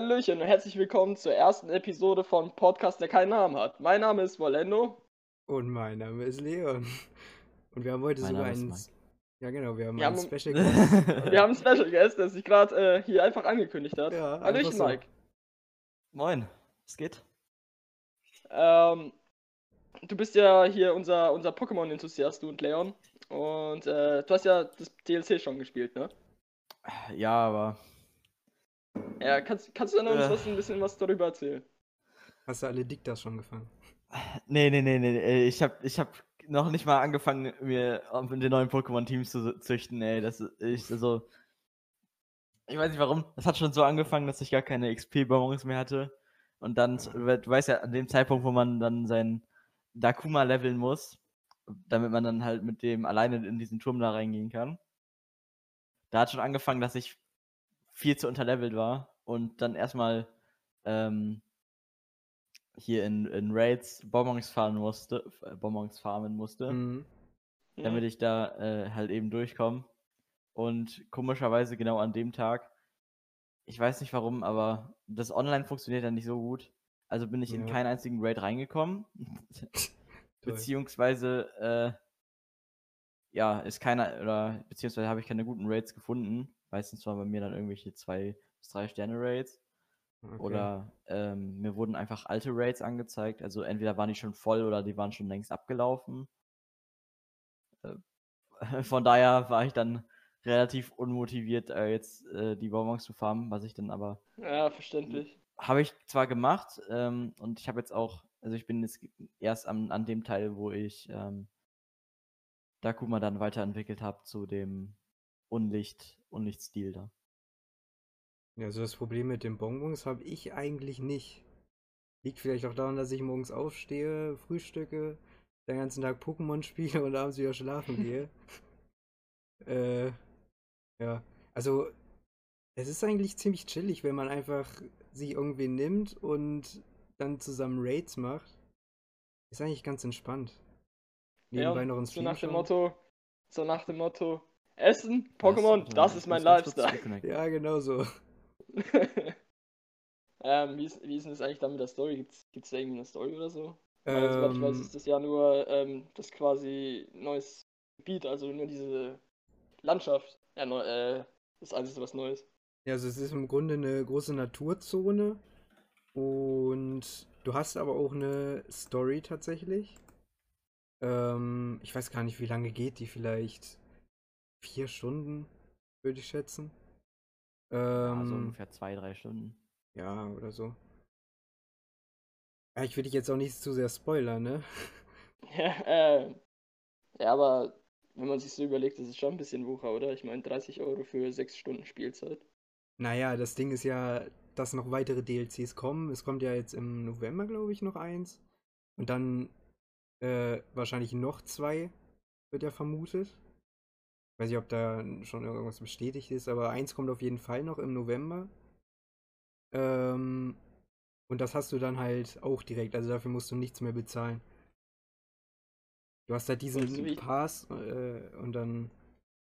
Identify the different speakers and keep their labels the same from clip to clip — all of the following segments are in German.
Speaker 1: Hallöchen und herzlich willkommen zur ersten Episode von Podcast, der keinen Namen hat. Mein Name ist Volendo.
Speaker 2: Und mein Name ist Leon. Und wir haben heute
Speaker 3: Mein
Speaker 2: sogar einen. Ja, genau, wir haben
Speaker 1: Wir
Speaker 2: einen
Speaker 1: haben-
Speaker 2: Special Guest.
Speaker 1: Wir haben einen Special Guest, der sich gerade äh, hier einfach angekündigt hat.
Speaker 2: Ja,
Speaker 1: Hallöchen,
Speaker 2: so.
Speaker 1: Mike.
Speaker 3: Moin, es geht?
Speaker 1: Ähm, du bist ja hier unser, unser Pokémon-Enthusiast, du und Leon. Und äh, du hast ja das DLC schon gespielt, ne?
Speaker 3: Ja, aber
Speaker 1: Ja, kannst, kannst du dann uns
Speaker 3: Ja.
Speaker 1: was, ein bisschen was darüber erzählen?
Speaker 2: Hast du alle Diktas schon gefangen?
Speaker 3: nee, nee, nee, nee, ich hab, ich hab noch nicht mal angefangen, mir den neuen Pokémon-Teams zu züchten, ey, das ist, ich, also, ich weiß nicht warum, das hat schon so angefangen, dass ich gar keine XP-Bonbons mehr hatte und dann, du weißt ja, an dem Zeitpunkt, wo man dann sein Dakuma leveln muss, damit man dann halt mit dem alleine in diesen Turm da reingehen kann, da hat schon angefangen, dass ich viel zu unterlevelt war und dann erstmal ähm, hier in, in Raids Bonbons fahren musste, äh, Bonbons farmen musste,
Speaker 2: Mhm.
Speaker 3: damit ich da äh, halt eben durchkomme. Und komischerweise genau an dem Tag, ich weiß nicht warum, aber das Online funktioniert ja nicht so gut. Also bin ich in
Speaker 2: Ja.
Speaker 3: keinen einzigen Raid reingekommen. Beziehungsweise, äh, ja, ist keiner, oder beziehungsweise habe ich keine guten Raids gefunden. Meistens waren bei mir dann irgendwelche zwei bis drei Sterne Raids.
Speaker 2: Okay.
Speaker 3: Oder ähm, mir wurden einfach alte Raids angezeigt. Also entweder waren die schon voll oder die waren schon längst abgelaufen. Äh, von daher war ich dann relativ unmotiviert, äh, jetzt äh, die Bonbons zu farmen, was ich dann aber
Speaker 1: Ja, verständlich.
Speaker 3: habe ich zwar gemacht ähm, und ich habe jetzt auch, also ich bin jetzt erst am, an dem Teil, wo ich ähm, Dakuma dann weiterentwickelt habe zu dem Unlicht, Unlichtstil da.
Speaker 2: Ja, so das Problem mit den Bonbons habe ich eigentlich nicht. Liegt vielleicht auch daran, dass ich morgens aufstehe, frühstücke, den ganzen Tag Pokémon spiele und abends wieder schlafen gehe. äh, ja, also es ist eigentlich ziemlich chillig, wenn man einfach sich irgendwie nimmt und dann zusammen Raids macht. Ist eigentlich ganz entspannt.
Speaker 1: Ja,
Speaker 2: Nebenbei noch ein
Speaker 1: so nach dem. Motto, so nach dem Motto, Essen, Pokémon,
Speaker 3: Also,
Speaker 1: das
Speaker 3: ich
Speaker 1: ist mein Lifestyle.
Speaker 2: Ja, genau so.
Speaker 1: ähm, wie, ist, wie ist denn das eigentlich dann mit der Story? Gibt's, gibt's da irgendwie eine Story oder so? Weil, soweit ich weiß,
Speaker 2: Ähm,
Speaker 1: ist das ja nur ähm, das quasi neues Gebiet, also nur diese Landschaft. Ja, neu, äh, das Einzige was Neues.
Speaker 2: Ja, also es ist im Grunde eine große Naturzone und du hast aber auch eine Story tatsächlich. Ähm, ich weiß gar nicht, wie lange geht die, vielleicht vier Stunden, würde ich schätzen.
Speaker 3: Ja, so
Speaker 2: Ähm,
Speaker 3: ungefähr zwei, drei Stunden.
Speaker 2: ja, oder so. Ja, ich will dich jetzt auch nicht zu sehr spoilern, ne?
Speaker 1: Ja, äh, ja, aber wenn man sich so überlegt, das ist schon ein bisschen Wucher, oder? Ich meine, 30 Euro für 6 Stunden Spielzeit.
Speaker 2: Naja, das Ding ist ja, dass noch weitere DLCs kommen. Es kommt ja jetzt im November, glaube ich, noch eins. Und dann äh, wahrscheinlich noch zwei, wird ja vermutet. Weiß nicht, ob da schon irgendwas bestätigt ist, aber eins kommt auf jeden Fall noch im November. Ähm, und das hast du dann halt auch direkt, also dafür musst du nichts mehr bezahlen. Du hast halt diesen
Speaker 1: Also
Speaker 2: Pass äh, und dann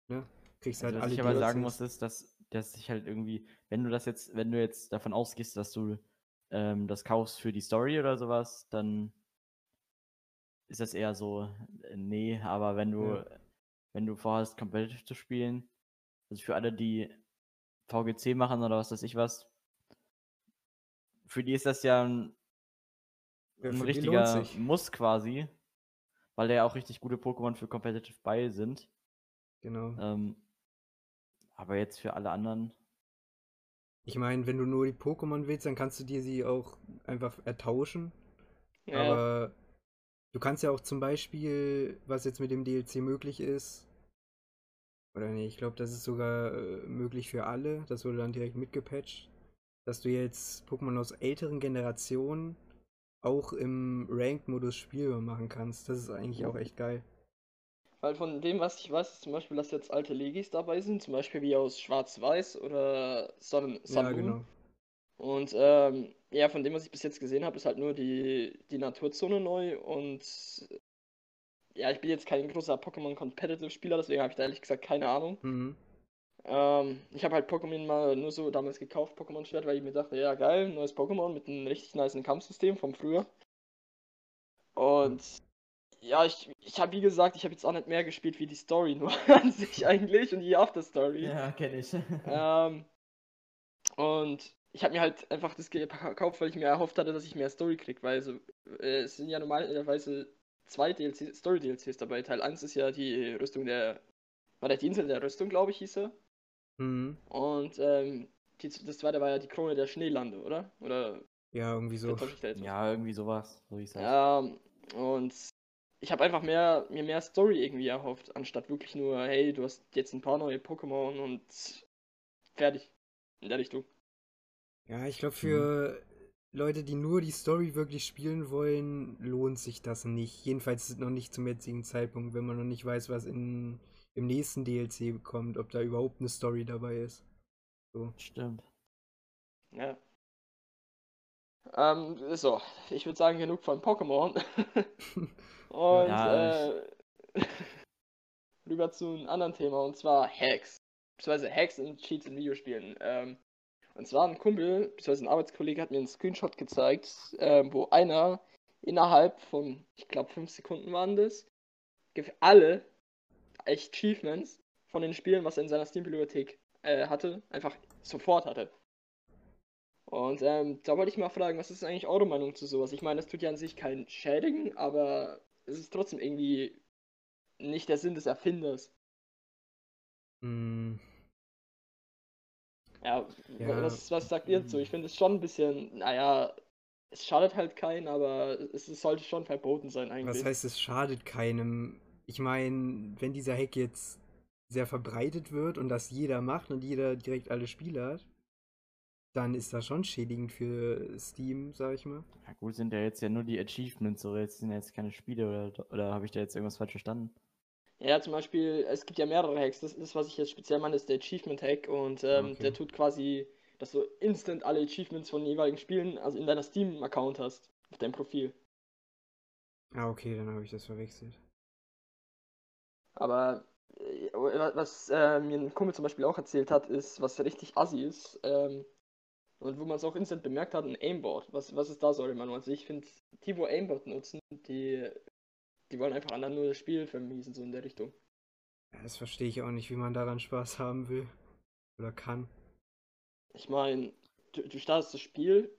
Speaker 2: ne, kriegst halt
Speaker 3: Also, was
Speaker 2: alle
Speaker 3: ich aber sagen muss, ist, dass, dass ich halt irgendwie, wenn du das jetzt, wenn du jetzt davon ausgehst, dass du ähm, das kaufst für die Story oder sowas, dann ist das eher so, äh, nee, aber wenn du,
Speaker 2: Ja.
Speaker 3: Wenn du vorhast, competitive zu spielen, also für alle, die VGC machen oder was weiß ich was, für die ist das ja ein,
Speaker 2: Ja,
Speaker 3: ein richtiger. Muss quasi, weil da ja auch richtig gute Pokémon für competitive bei sind.
Speaker 2: Genau.
Speaker 3: Ähm, aber jetzt für alle anderen.
Speaker 2: Ich meine, wenn du nur die Pokémon willst, dann kannst du dir sie auch einfach ertauschen.
Speaker 1: Ja,
Speaker 2: Aber du kannst ja auch zum Beispiel, was jetzt mit dem DLC möglich ist, oder nee, ich glaube, das ist sogar äh, möglich für alle, das wurde dann direkt mitgepatcht, dass du jetzt Pokémon aus älteren Generationen auch im Ranked-Modus spielbar machen kannst. Das ist eigentlich auch echt geil.
Speaker 1: weil von dem, was ich weiß, ist zum Beispiel, dass jetzt alte Legis dabei sind, zum Beispiel wie aus Schwarz-Weiß oder Sun, Sun
Speaker 2: Ja, genau.
Speaker 1: Und ähm, ja, von dem, was ich bis jetzt gesehen habe, ist halt nur die, die Naturzone neu und ja, ich bin jetzt kein großer Pokémon Competitive Spieler, deswegen habe ich da ehrlich gesagt keine Ahnung.
Speaker 2: Mhm.
Speaker 1: Ähm, ich habe halt Pokémon mal nur so damals gekauft, Pokémon Schwert, weil ich mir dachte, ja geil, neues Pokémon mit einem richtig nice Kampfsystem vom früher. Und ja, ich, ich habe wie gesagt, ich habe jetzt auch nicht mehr gespielt wie die Story, nur an sich eigentlich und die After-Story.
Speaker 3: Ja, kenne ich.
Speaker 1: Ähm, und ich habe mir halt einfach das gekauft, weil ich mir erhofft hatte, dass ich mehr Story krieg, weil so, äh, es sind ja normalerweise zwei DLC, Story-DLCs dabei. Teil 1 ist ja die Rüstung der, war der Insel der Rüstung, glaube ich, hieß er.
Speaker 2: Mhm.
Speaker 1: Und ähm, die, das zweite war ja die Krone der Schneelande, oder? Oder
Speaker 2: Ja, irgendwie so.
Speaker 3: Ja, irgendwie sowas. So hieß das.
Speaker 1: Ja, und ich habe einfach mehr, mir mehr Story irgendwie erhofft, anstatt wirklich nur, hey, du hast jetzt ein paar neue Pokémon und fertig. In der Richtung.
Speaker 2: Ja, ich glaube, für Leute, die nur die Story wirklich spielen wollen, lohnt sich das nicht. Jedenfalls noch nicht zum jetzigen Zeitpunkt, wenn man noch nicht weiß, was in, im nächsten DLC kommt, ob da überhaupt eine Story dabei ist. So.
Speaker 3: Stimmt.
Speaker 1: Ja. Ähm, so, ich würde sagen, genug von Pokémon. und
Speaker 3: Ja,
Speaker 1: äh, rüber zu einem anderen Thema, und zwar Hacks. Beziehungsweise Hacks und Cheats in Videospielen. Ähm, und zwar ein Kumpel, beziehungsweise ein Arbeitskollege hat mir einen Screenshot gezeigt, ähm, wo einer innerhalb von, ich glaube, fünf Sekunden waren das, alle Achievements von den Spielen, was er in seiner Steam-Bibliothek äh, hatte, einfach sofort hatte. Und ähm, da wollte ich mal fragen, was ist eigentlich eure Meinung zu sowas? Ich meine, das tut ja an sich keinen Schädigen, aber es ist trotzdem irgendwie nicht der Sinn des Erfinders.
Speaker 2: Mm,
Speaker 1: Ja,
Speaker 2: Ja,
Speaker 1: was, was sagt ihr dazu? Ich finde es schon ein bisschen, naja, es schadet halt keinen, aber es, es sollte schon verboten sein eigentlich.
Speaker 2: was heißt, es schadet keinem? Ich meine, wenn dieser Hack jetzt sehr verbreitet wird und das jeder macht und jeder direkt alle Spiele hat, dann ist das schon schädigend für Steam, sag ich mal.
Speaker 3: Ja, gut, sind ja jetzt ja nur die Achievements, oder jetzt sind ja jetzt keine Spiele, oder, oder habe ich da jetzt irgendwas falsch verstanden?
Speaker 1: Ja, zum Beispiel, es gibt ja mehrere Hacks. Das, das was ich jetzt speziell meine, ist der Achievement-Hack und ähm,
Speaker 2: Okay.
Speaker 1: der tut quasi, dass du instant alle Achievements von den jeweiligen Spielen, also in deiner Steam-Account hast, auf deinem Profil.
Speaker 2: Ah, okay, dann habe ich das verwechselt.
Speaker 1: Aber äh, was äh, mir ein Kumpel zum Beispiel auch erzählt hat, ist, was richtig assi ist, ähm, und wo man es auch instant bemerkt hat, ein Aimbot. Was, was ist da so Meinung? Also ich finde, die, wo Aimbot nutzen, die, die wollen einfach anderen nur das Spiel vermiesen, so in der Richtung.
Speaker 2: Das verstehe ich auch nicht, wie man daran Spaß haben will. Oder kann.
Speaker 1: Ich meine, du, du startest das Spiel,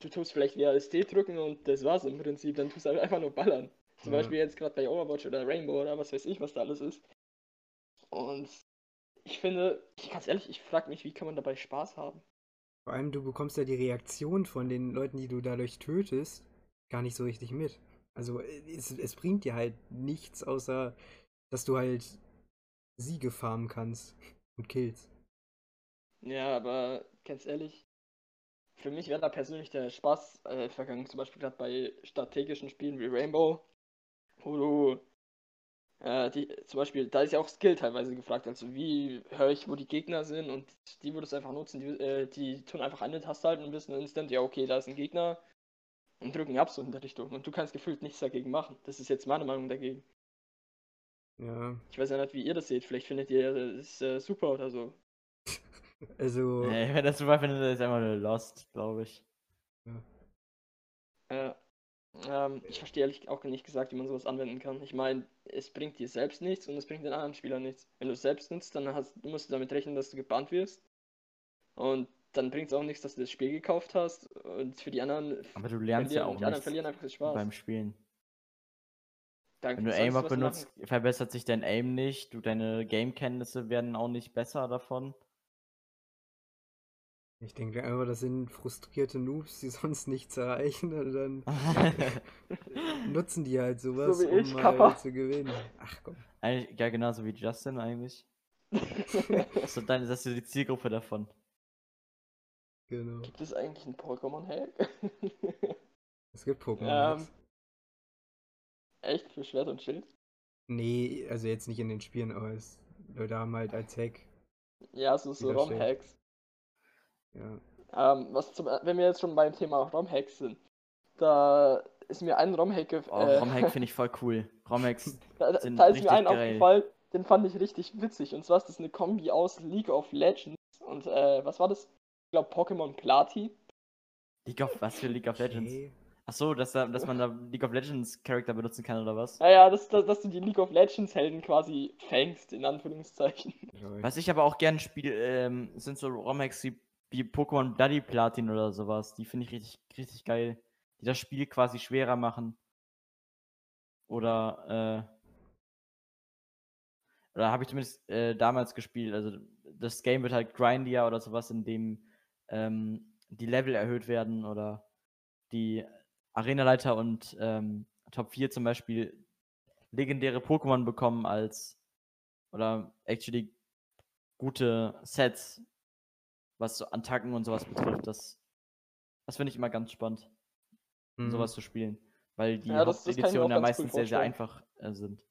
Speaker 1: du tust vielleicht WASD drücken und das war's im Prinzip, dann tust du einfach nur ballern. Zum
Speaker 2: Ja.
Speaker 1: Beispiel jetzt gerade bei Overwatch oder Rainbow oder was weiß ich, was da alles ist. Und ich finde, ganz ehrlich, ich frage mich, wie kann man dabei Spaß haben?
Speaker 2: Vor allem, du bekommst ja die Reaktion von den Leuten, die du dadurch tötest, gar nicht so richtig mit. Also äh, es, es bringt dir halt nichts, außer dass du halt Siege farmen kannst und Kills.
Speaker 1: Ja, aber ganz ehrlich, für mich wäre da persönlich der Spaß äh, vergangen. Zum Beispiel gerade bei strategischen Spielen wie Rainbow, wo du äh, die, zum Beispiel, da ist ja auch Skill teilweise gefragt. Also wie höre ich, wo die Gegner sind und die würdest du einfach nutzen, die, äh, die tun einfach eine Taste halten und wissen instant, ja okay, da ist ein Gegner und drücken ab so in der Richtung. Und du kannst gefühlt nichts dagegen machen. Das ist jetzt meine Meinung dagegen.
Speaker 2: Ja,
Speaker 1: Ich weiß ja nicht, wie ihr das seht. Vielleicht findet ihr das äh, super oder so.
Speaker 2: also
Speaker 3: Nee, wenn das super findet, ist einfach nur Lost, glaube ich.
Speaker 1: Ja. Ähm, ich verstehe ehrlich auch nicht gesagt, wie man sowas anwenden kann. Ich meine, es bringt dir selbst nichts und es bringt den anderen Spielern nichts. Wenn du es selbst nutzt, dann hast, musst du damit rechnen, dass du gebannt wirst. Und dann bringt es auch nichts, dass du das Spiel gekauft hast. Und für die anderen
Speaker 3: Aber du lernst ja
Speaker 1: verlieren,
Speaker 3: auch
Speaker 1: die anderen
Speaker 3: nichts
Speaker 1: verlieren einfach den Spaß.
Speaker 3: beim Spielen.
Speaker 1: Dann
Speaker 3: Wenn du
Speaker 1: was
Speaker 3: benutzt,
Speaker 1: machen.
Speaker 3: verbessert sich dein Aim nicht, du deine Game-Kenntnisse werden auch nicht besser davon.
Speaker 2: ich denke einfach, das sind frustrierte Noobs, die sonst nichts erreichen und dann nutzen die halt sowas,
Speaker 1: So ich,
Speaker 2: um
Speaker 1: Kappa.
Speaker 2: mal zu gewinnen. Ach komm.
Speaker 3: eigentlich, ja, genauso wie Justin eigentlich. Das ist, deine, das ist die Zielgruppe davon.
Speaker 2: Genau.
Speaker 1: Gibt es eigentlich einen Pokémon-Hack?
Speaker 2: Es gibt Pokémon.
Speaker 1: ähm, echt? Für Schwert und Schild?
Speaker 2: Nee, also jetzt nicht in den Spielen, aber es, Leute haben halt als Hack.
Speaker 1: Ja, so, so. ROM-Hacks.
Speaker 2: Ja.
Speaker 1: Ähm, was zum, wenn wir jetzt schon beim Thema ROM-Hacks sind, da ist mir ein ROM-Hack gef-
Speaker 3: Oh,
Speaker 1: äh,
Speaker 3: ROM-Hack finde ich voll cool. ROM-Hacks
Speaker 1: da, da
Speaker 3: sind
Speaker 1: da ist mir ein aufgefallen, den fand ich richtig witzig. Und zwar ist das eine Kombi aus League of Legends und, äh, was war das? Ich glaube, Pokémon Plati.
Speaker 3: League of, was für League of Legends?
Speaker 2: Okay.
Speaker 3: Ach so, dass, da, dass man da League of Legends Charakter benutzen kann oder was?
Speaker 1: Naja, dass, dass, dass du die League of Legends Helden quasi fängst, in Anführungszeichen.
Speaker 3: Was ich aber auch gerne spiele, ähm, sind so ROM-Hacks wie, wie Pokémon Bloody Platin oder sowas. Die finde ich richtig, richtig geil. Die das Spiel quasi schwerer machen. Oder, äh, oder habe ich zumindest äh, damals gespielt. Also das Game wird halt grindier oder sowas, in dem ähm, die Level erhöht werden oder die Arenaleiter und ähm, Top 4 zum Beispiel legendäre Pokémon bekommen als oder actually gute Sets, was so Attacken und sowas betrifft. Das, das finde ich immer ganz spannend,
Speaker 2: Mhm.
Speaker 3: sowas zu spielen. Weil die
Speaker 1: Ja, das- das
Speaker 3: Haupteditionen ja
Speaker 1: ganz cool
Speaker 3: meistens sehr, sehr einfach äh, sind.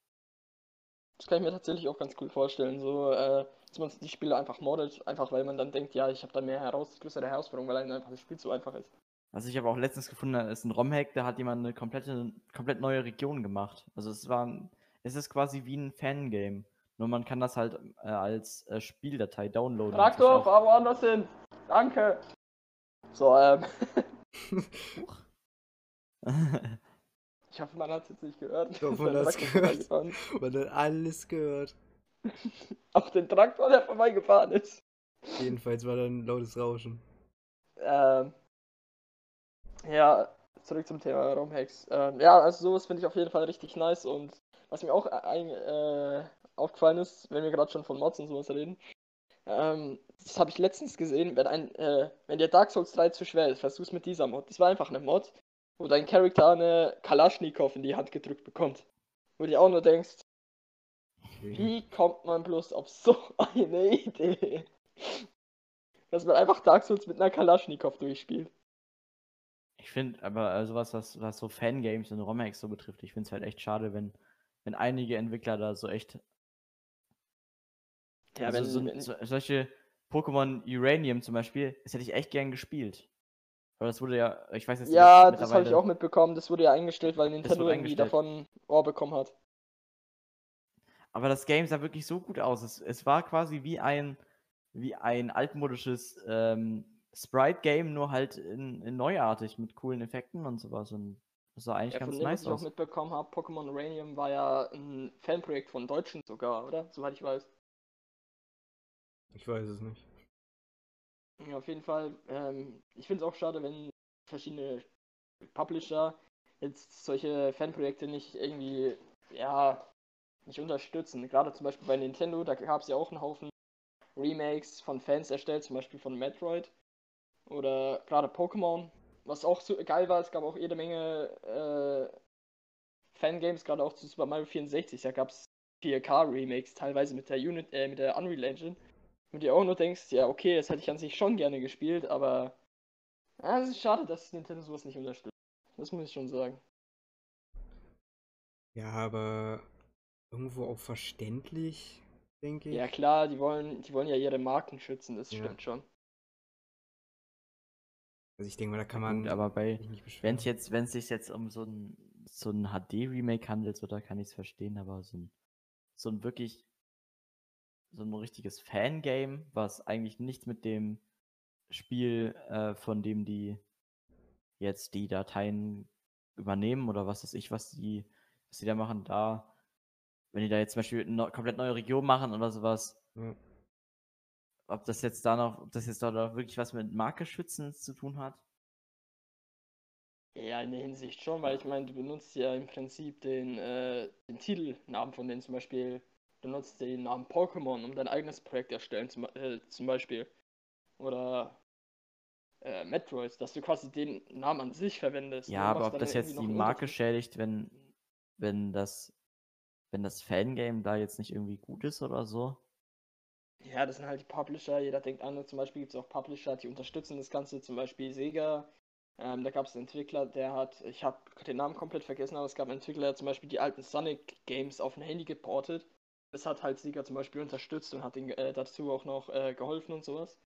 Speaker 1: Das kann ich mir tatsächlich auch ganz cool vorstellen, so, äh, dass man die Spiele einfach moddet, einfach weil man dann denkt, ja, ich habe da mehr heraus, größere Herausforderung, weil einem einfach das Spiel so einfach ist.
Speaker 3: Was ich aber auch letztens gefunden habe, ist ein ROM-Hack, da hat jemand eine komplette, komplett neue Region gemacht. Also es war, ein- es ist quasi wie ein Fangame. Nur man kann das halt äh, als äh, Spieldatei downloaden. Ist
Speaker 1: Traktor,
Speaker 3: auch-
Speaker 1: woanders hin! Danke! So, ähm, ich hoffe, man hat es jetzt nicht gehört.
Speaker 2: Ich hoffe, man hat's
Speaker 1: Traktor
Speaker 2: gehört. Man hat alles gehört.
Speaker 1: Auch den Traktor, der vorbeigefahren ist.
Speaker 2: Jedenfalls war da ein lautes Rauschen.
Speaker 1: Ähm, ja, zurück zum Thema ROM-Hacks. Ähm, ja, also sowas finde ich auf jeden Fall richtig nice und was mir auch ein, äh, aufgefallen ist, wenn wir gerade schon von Mods und sowas reden, ähm, das habe ich letztens gesehen, wenn ein, äh, wenn dir Dark Souls 3 zu schwer ist, versuch's mit dieser Mod. Das war einfach eine Mod, wo dein Charakter eine Kalaschnikow in die Hand gedrückt bekommt. Wo du dir auch nur denkst, wie kommt man bloß auf so eine Idee? Dass man einfach Dark Souls mit einer Kalaschnikow durchspielt.
Speaker 3: Ich finde aber äh, sowas, was, was so Fangames und ROM-Hacks so betrifft, ich finde es halt echt schade, wenn, wenn einige Entwickler da so echt.
Speaker 1: Ja,
Speaker 3: also
Speaker 1: wenn-
Speaker 3: so,
Speaker 1: wenn-
Speaker 3: so, solche Pokémon Uranium zum Beispiel, das hätte ich echt gern gespielt. Aber das wurde ja, ich weiß jetzt
Speaker 1: Ja,
Speaker 3: nicht,
Speaker 1: das habe ich auch mitbekommen. Das wurde ja eingestellt, weil Nintendo irgendwie davon Ohr bekommen hat.
Speaker 3: Aber das Game sah wirklich so gut aus. Es, es war quasi wie ein, wie ein altmodisches ähm, Sprite-Game, nur halt in, in neuartig mit coolen Effekten und sowas. Und das sah eigentlich
Speaker 1: Ja, von
Speaker 3: ganz
Speaker 1: dem, was
Speaker 3: nice
Speaker 1: ich auch
Speaker 3: aus.
Speaker 1: mitbekommen habe, Pokémon Uranium war ja ein Fanprojekt von Deutschen sogar, oder? Soweit ich weiß.
Speaker 2: Ich weiß es nicht.
Speaker 1: Ja, auf jeden Fall. Ähm, ich finde es auch schade, wenn verschiedene Publisher jetzt solche Fanprojekte nicht irgendwie, ja, nicht unterstützen. Gerade zum Beispiel bei Nintendo, da gab es ja auch einen Haufen Remakes von Fans erstellt, zum Beispiel von Metroid. Oder gerade Pokémon. Was auch so geil war, es gab auch jede Menge äh, Fangames, gerade auch zu Super Mario 64. Da gab es 4K-Remakes, teilweise mit der Unit, äh, mit der Unreal Engine. Und dir auch nur denkst, ja, okay, das hätte ich an sich schon gerne gespielt, aber ja, es ist schade, dass Nintendo sowas nicht unterstützt. Das muss ich schon sagen.
Speaker 2: Ja, aber irgendwo auch verständlich, denke ich.
Speaker 1: Ja klar, die wollen, die wollen ja ihre Marken schützen, das
Speaker 2: Ja.
Speaker 1: stimmt schon.
Speaker 2: Also ich denke mal, da kann
Speaker 3: Gut,
Speaker 2: man
Speaker 3: aber bei, wenn es jetzt, wenn es sich jetzt um so ein, so ein HD-Remake handelt, so, da kann ich es verstehen, aber so ein, so ein wirklich, so ein richtiges Fangame, was eigentlich nichts mit dem Spiel, äh, von dem die jetzt die Dateien übernehmen oder was weiß ich, was die, was die da machen, da, wenn die da jetzt zum Beispiel eine komplett neue Region machen oder sowas,
Speaker 2: Ja.
Speaker 3: ob das jetzt da noch, ob das jetzt da noch wirklich was mit Marke schützen zu tun hat.
Speaker 1: Ja, in der Hinsicht schon, weil ich meine, du benutzt ja im Prinzip den, äh, den Titelnamen von denen zum Beispiel. Du nutzt den Namen Pokémon, um dein eigenes Projekt erstellen, zum, äh, zum Beispiel. Oder äh, Metroid, dass du quasi den Namen an sich verwendest.
Speaker 3: Ja,
Speaker 1: Du
Speaker 3: aber ob das jetzt die Marke schädigt, wenn, wenn das, wenn das Fangame da jetzt nicht irgendwie gut ist oder so.
Speaker 1: Ja, das sind halt die Publisher. Jeder denkt an, zum Beispiel gibt es auch Publisher, die unterstützen das Ganze, zum Beispiel Sega. Ähm, da gab es einen Entwickler, der hat, ich habe den Namen komplett vergessen, aber es gab einen Entwickler, der hat zum Beispiel die alten Sonic Games auf ein Handy geportet. Das hat halt Sega zum Beispiel unterstützt und hat ihnen äh, dazu auch noch äh, geholfen und sowas.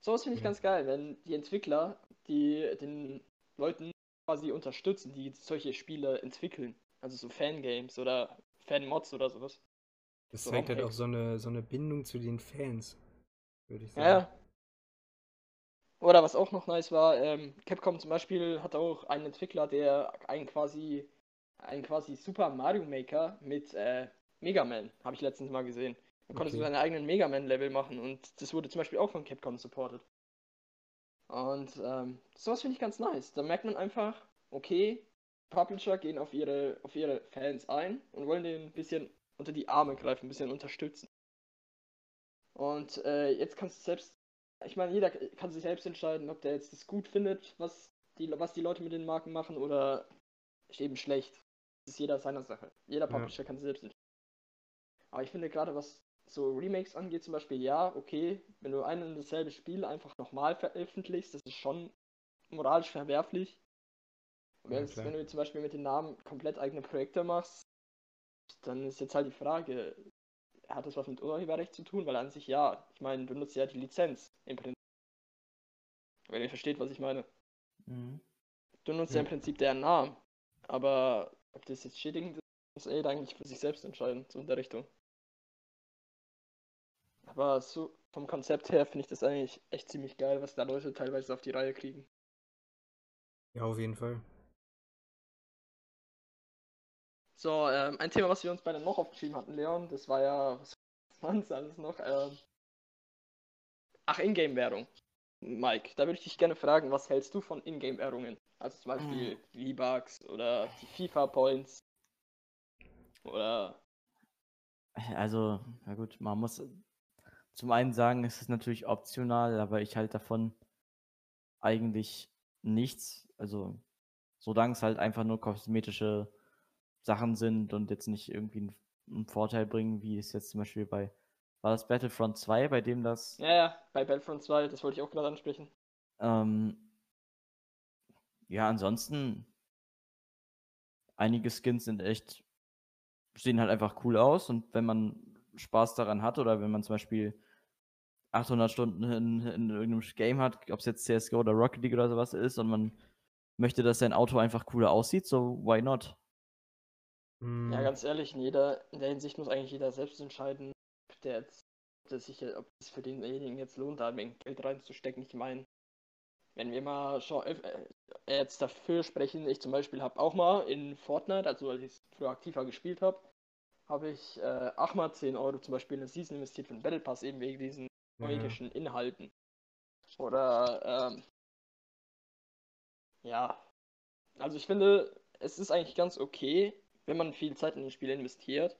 Speaker 1: Sowas finde ich
Speaker 2: Mhm.
Speaker 1: ganz geil, wenn die Entwickler, die den Leuten quasi unterstützen, die solche Spiele entwickeln. Also so Fangames oder Fanmods oder sowas.
Speaker 2: Das
Speaker 1: So
Speaker 2: zeigt halt auch so eine, so eine Bindung zu den Fans, würde ich sagen.
Speaker 1: Ja. Oder was auch noch nice war, ähm, Capcom zum Beispiel hat auch einen Entwickler, der einen quasi, einen quasi Super Mario Maker mit äh, Mega Man, habe ich letztens mal gesehen. Man konnte so
Speaker 2: Okay.
Speaker 1: seine eigenen Mega Man Level machen und das wurde zum Beispiel auch von Capcom supported. Und ähm, sowas finde ich ganz nice. Da merkt man einfach, okay, Publisher gehen auf ihre, auf ihre Fans ein und wollen denen ein bisschen unter die Arme greifen, ein bisschen unterstützen. Und äh, jetzt kannst du selbst, ich meine, jeder kann sich selbst entscheiden, ob der jetzt das gut findet, was die, was die Leute mit den Marken machen oder eben schlecht. Das ist jeder seiner Sache. Jeder
Speaker 2: Ja.
Speaker 1: Publisher kann sich selbst entscheiden. Aber ich finde gerade, was so Remakes angeht, zum Beispiel, ja, okay, wenn du ein und dasselbe Spiel einfach nochmal veröffentlichst, das ist schon moralisch verwerflich. Aber
Speaker 2: Ja,
Speaker 1: wenn du zum Beispiel mit den Namen komplett eigene Projekte machst, dann ist jetzt halt die Frage, hat das was mit Urheberrecht zu tun? Weil an sich ja, ich meine, du nutzt ja die Lizenz im Prinzip. Wenn ihr versteht, was ich meine.
Speaker 3: Mhm.
Speaker 1: Du nutzt
Speaker 2: Ja.
Speaker 1: ja im Prinzip deren Namen. Aber ob das jetzt schädigend ist, muss jeder eigentlich für sich selbst entscheiden, so in der Richtung. Aber so vom Konzept her finde ich das eigentlich echt ziemlich geil, was da Leute teilweise auf die Reihe kriegen.
Speaker 2: Ja, auf jeden Fall.
Speaker 1: So, ähm, ein Thema, was wir uns beide noch aufgeschrieben hatten, Leon, das war ja, was war das alles noch? Ähm, ach, Ingame-Währung. Mike, da würde ich dich gerne fragen, was hältst du von Ingame-Währungen? Also zum Beispiel V-Bucks oder die FIFA-Points oder
Speaker 3: Also, na gut, man muss zum einen sagen, es ist natürlich optional, aber ich halte davon eigentlich nichts. Also, solange es halt einfach nur kosmetische Sachen sind und jetzt nicht irgendwie einen, einen Vorteil bringen, wie es jetzt zum Beispiel bei, war das Battlefront 2, bei dem das,
Speaker 1: Ja, ja, bei Battlefront 2, das wollte ich auch gerade ansprechen.
Speaker 3: ähm, ja, ansonsten, einige Skins sind echt, sehen halt einfach cool aus und wenn man Spaß daran hat oder wenn man zum Beispiel 800 Stunden in, in irgendeinem Game hat, ob es jetzt CSGO oder Rocket League oder sowas ist und man möchte, dass sein Auto einfach cooler aussieht, so why not?
Speaker 2: Hm,
Speaker 1: Ja, ganz ehrlich, in jeder, in der Hinsicht muss eigentlich jeder selbst entscheiden, ob der jetzt, ob das sich, ob es für denjenigen jetzt lohnt, da ein Geld reinzustecken. Ich meine, wenn wir mal schon äh, jetzt dafür sprechen, ich zum Beispiel habe auch mal in Fortnite, also als ich es früher aktiver gespielt habe, habe ich äh, auch mal 10 Euro zum Beispiel in eine Season investiert für den Battle Pass, eben wegen diesen
Speaker 2: ja,
Speaker 1: magischen Inhalten. Oder, ähm, ja, also ich finde, es ist eigentlich ganz okay, wenn man viel Zeit in die Spiele investiert.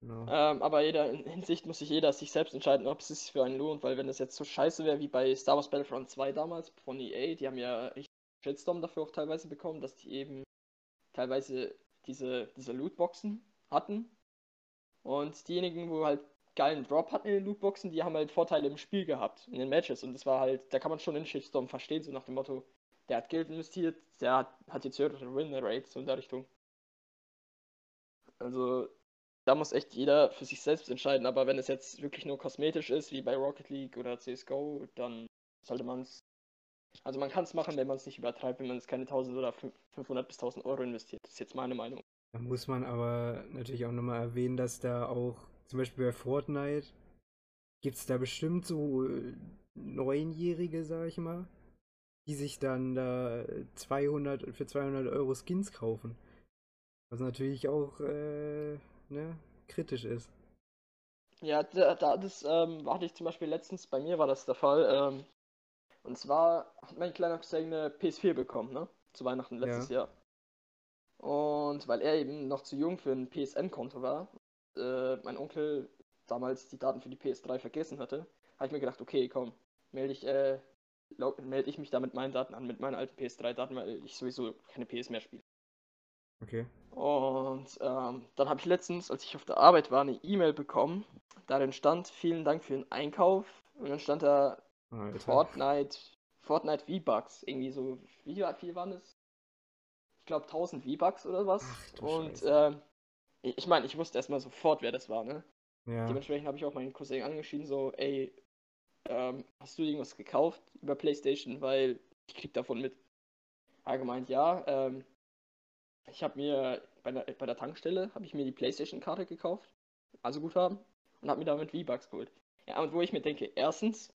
Speaker 2: genau.
Speaker 1: Ähm, aber jeder in Hinsicht muss sich jeder sich selbst entscheiden, ob es sich für einen lohnt, weil wenn das jetzt so scheiße wäre wie bei Star Wars Battlefront 2 damals von EA, die haben ja richtig Shitstorm dafür auch teilweise bekommen, dass die eben teilweise diese, diese Lootboxen hatten. Und diejenigen, wo halt geilen Drop hatten in den Lootboxen, die haben halt Vorteile im Spiel gehabt, in den Matches. Und das war halt, da kann man schon den Shitstorm verstehen, so nach dem Motto, der hat Geld investiert, der hat, hat jetzt höhere Win-Rates, so in der Richtung. Also, da muss echt jeder für sich selbst entscheiden. Aber wenn es jetzt wirklich nur kosmetisch ist, wie bei Rocket League oder CSGO, dann sollte man es. Also, man kann es machen, wenn man es nicht übertreibt, wenn man jetzt keine 1000 oder 500 bis 1000 Euro investiert. Das ist jetzt meine Meinung.
Speaker 2: Da muss man aber natürlich auch nochmal erwähnen, dass da auch, zum Beispiel bei Fortnite, gibt es da bestimmt so äh, Neunjährige, sag ich mal, die sich dann da 200, für 200 Euro Skins kaufen. Was natürlich auch, äh, ne, kritisch ist.
Speaker 1: Ja, da, da das ähm, hatte ich zum Beispiel letztens, bei mir war das der Fall. Ähm, und zwar hat mein kleiner Cousin eine PS4 bekommen, ne? Zu Weihnachten letztes Jahr. Und weil er eben noch zu jung für ein PSN-Konto war, äh, mein Onkel damals die Daten für die PS3 vergessen hatte, habe ich mir gedacht, okay, komm, melde ich, äh, melde ich mich da mit meinen Daten an, mit meinen alten PS3-Daten, weil ich sowieso keine PS mehr spiele.
Speaker 2: Okay.
Speaker 1: Und ähm, dann habe ich letztens, als ich auf der Arbeit war, eine E-Mail bekommen. Darin stand, vielen Dank für den Einkauf. Und dann stand da
Speaker 2: Alter.
Speaker 1: Fortnite, Fortnite V-Bucks. Irgendwie so, wie viel waren es? Ich glaube 1000 V-Bucks oder was.
Speaker 2: Ach
Speaker 1: Und ähm, ich meine, ich wusste erstmal sofort, wer das war, ne?
Speaker 2: Ja.
Speaker 1: Dementsprechend habe ich auch meinen Cousin angeschrieben, so, ey, ähm, hast du irgendwas gekauft über PlayStation, weil ich krieg davon mit. Er gemeint, ja, ähm, ich habe mir bei der, bei der Tankstelle habe ich mir die PlayStation-Karte gekauft also Guthaben, und habe mir damit V-Bucks geholt. Ja, und wo ich mir denke, erstens,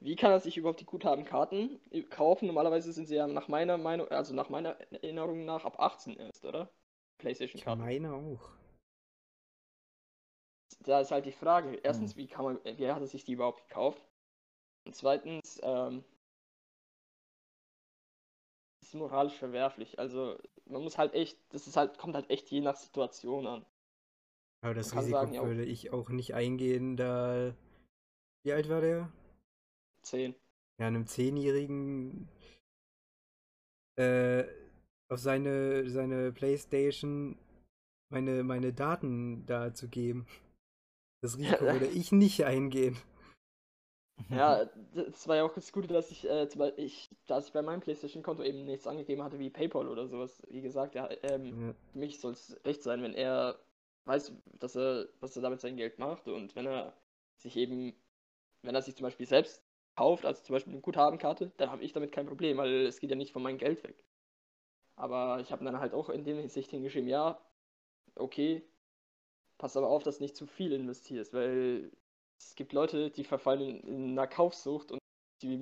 Speaker 1: wie kann er sich überhaupt die Guthabenkarten kaufen? Normalerweise sind sie ja nach meiner Meinung, also nach meiner Erinnerung nach ab 18 erst, oder?
Speaker 2: Ich
Speaker 1: PlayStation-Karten.
Speaker 2: meine auch.
Speaker 1: Da ist halt die Frage. Erstens, wie kann man, wie hat er sich die überhaupt gekauft? Und zweitens, ähm, ist moralisch verwerflich. Also man muss halt echt, das ist halt, kommt halt echt je nach Situation an.
Speaker 2: Aber das Risiko
Speaker 1: sagen,
Speaker 2: würde ich auch nicht eingehen, da. Wie alt war der?
Speaker 1: 10.
Speaker 2: Ja, einem Zehnjährigen äh, auf seine, seine Playstation meine, meine Daten da zu geben. Das Risiko würde ich nicht eingehen.
Speaker 1: Ja, das war ja auch das Gute, dass ich, äh, ich, dass ich bei meinem PlayStation-Konto eben nichts angegeben hatte wie PayPal oder sowas. Wie gesagt, ja, ähm,
Speaker 2: Ja.
Speaker 1: für mich soll es recht sein, wenn er weiß, dass er, was er damit sein Geld macht und wenn er sich eben, wenn er sich zum Beispiel selbst kauft, also zum Beispiel eine Guthabenkarte, dann habe ich damit kein Problem, weil es geht ja nicht von meinem Geld weg. Aber ich habe dann halt auch in dem Hinsicht hingeschrieben, ja, okay, pass aber auf, dass du nicht zu viel investierst, weil es gibt Leute, die verfallen in, in einer Kaufsucht und die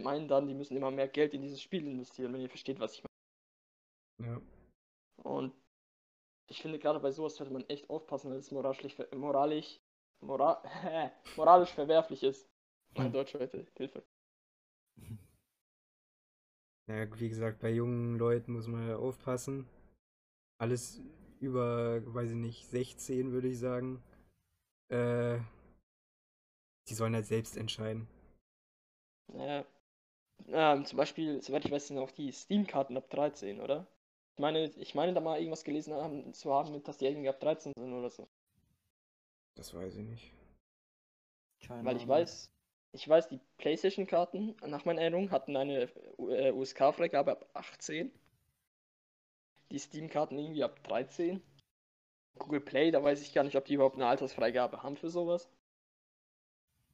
Speaker 1: meinen dann, die müssen immer mehr Geld in dieses Spiel investieren, wenn ihr versteht, was ich meine.
Speaker 2: Ja.
Speaker 1: Und ich finde, gerade bei sowas sollte man echt aufpassen, weil es moralisch, moralisch, mora moralisch verwerflich ist. Mein. Deutsch heute, Hilfe.
Speaker 2: Ja, wie gesagt, bei jungen Leuten muss man aufpassen. Alles über, weiß ich nicht, 16 würde ich sagen. Äh, die sollen halt selbst entscheiden.
Speaker 1: Ja. Ähm, zum Beispiel, soweit ich weiß, sind auch die Steam-Karten ab 13, oder? Ich meine, ich meine da mal irgendwas gelesen haben, zu haben, dass die irgendwie ab 13 sind oder so.
Speaker 2: Das weiß ich nicht.
Speaker 3: Keine
Speaker 1: Weil ich
Speaker 3: Ahnung.
Speaker 1: weiß, ich weiß, die PlayStation-Karten, nach meiner Erinnerung, hatten eine äh, USK-Freigabe ab 18. Die Steam-Karten irgendwie ab 13. Google Play, da weiß ich gar nicht, ob die überhaupt eine Altersfreigabe haben für sowas.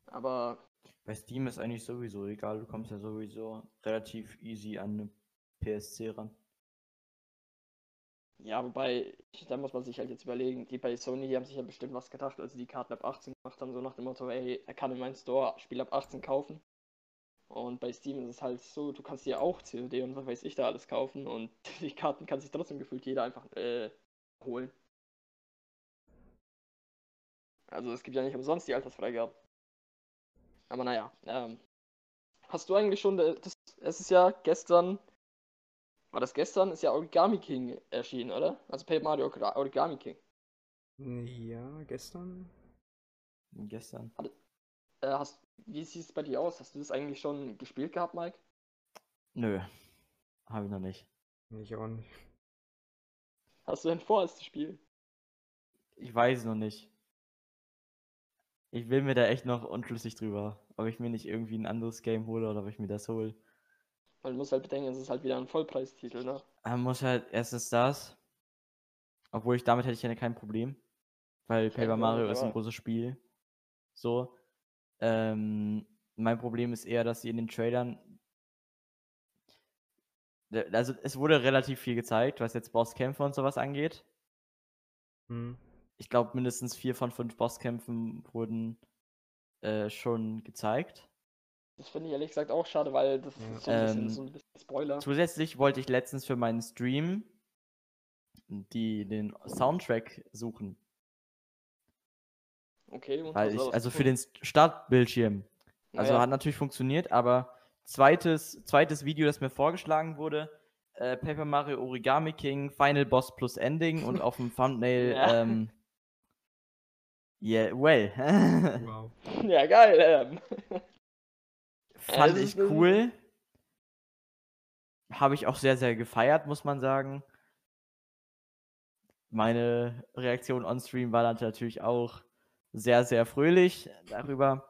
Speaker 1: Aber
Speaker 3: Bei Steam ist eigentlich sowieso egal, du kommst ja sowieso relativ easy an eine PSC ran.
Speaker 1: ja, wobei, da muss man sich halt jetzt überlegen, die bei Sony, die haben sich ja bestimmt was gedacht, als sie die Karten ab 18 gemacht haben, so nach dem Motto, ey, er kann in meinem Store Spiel ab 18 kaufen. Und bei Steam ist es halt so, du kannst dir auch COD und was weiß ich da alles kaufen und die Karten kann sich trotzdem gefühlt jeder einfach äh, holen. Also es gibt ja nicht umsonst die Altersfreigabe. Aber naja, ähm, hast du eigentlich schon, äh, das, es ist ja gestern, war das gestern, ist ja Origami King erschienen, oder? Also Paper Mario Origami King.
Speaker 2: Ja, gestern?
Speaker 3: Gestern.
Speaker 1: Äh, hast, wie sieht es bei dir aus? Hast du das eigentlich schon gespielt gehabt, Mike?
Speaker 3: Nö. Habe ich noch nicht.
Speaker 2: Ich auch nicht.
Speaker 1: Hast du denn vor, es zu spielen?
Speaker 3: Ich weiß noch nicht. Ich will mir da echt noch unschlüssig drüber, ob ich mir nicht irgendwie ein anderes Game hole oder ob ich mir das hole.
Speaker 1: Weil du musst halt bedenken, es ist halt wieder ein Vollpreistitel, ne?
Speaker 3: Man muss halt erstens das, obwohl ich damit hätte ich ja kein Problem, weil Paper Mario ist ein großes Spiel. So. Ähm, mein Problem ist eher, dass sie in den Trailern. Also es wurde relativ viel gezeigt, was jetzt Bosskämpfe und sowas angeht.
Speaker 2: Hm.
Speaker 3: Ich glaube, mindestens vier von fünf Bosskämpfen wurden äh, schon gezeigt.
Speaker 1: Das finde ich ehrlich gesagt auch schade, weil das
Speaker 2: Ja.
Speaker 1: ist so ein bisschen,
Speaker 3: Ähm,
Speaker 1: so ein bisschen Spoiler.
Speaker 3: Zusätzlich wollte ich letztens für meinen Stream die, den Soundtrack suchen.
Speaker 1: Okay, und
Speaker 3: Weil ich, also für den Startbildschirm. Also
Speaker 1: Naja,
Speaker 3: hat natürlich funktioniert, aber zweites, zweites Video, das mir vorgeschlagen wurde, äh, Paper Mario Origami King, Final Boss plus Ending und auf dem Thumbnail,
Speaker 1: Ja.
Speaker 3: ähm, yeah, well.
Speaker 2: Wow.
Speaker 1: ja, geil. Ähm.
Speaker 3: Fand ich cool. Habe ich auch sehr, sehr gefeiert, muss man sagen. Meine Reaktion on Stream war dann natürlich auch sehr, sehr fröhlich darüber.